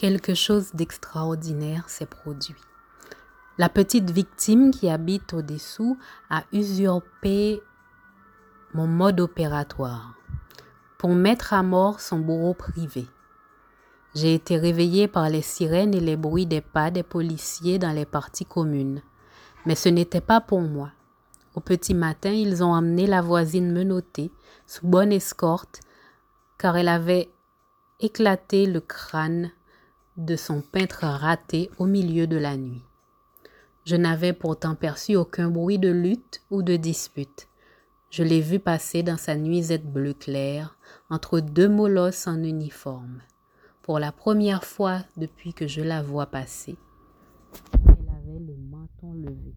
quelque chose d'extraordinaire s'est produit. La petite victime qui habite au-dessous a usurpé mon mode opératoire pour mettre à mort son bourreau privé. J'ai été réveillée par les sirènes et les bruits des pas des policiers dans les parties communes. Mais ce n'était pas pour moi. Au petit matin, ils ont amené la voisine menottée, sous bonne escorte, car elle avait éclaté le crâne de son peintre raté au milieu de la nuit. Je n'avais pourtant perçu aucun bruit de lutte ou de dispute. Je l'ai vu passer dans sa nuisette bleu clair, entre deux molosses en uniforme. Pour la première fois depuis que je la vois passer, elle avait le menton levé.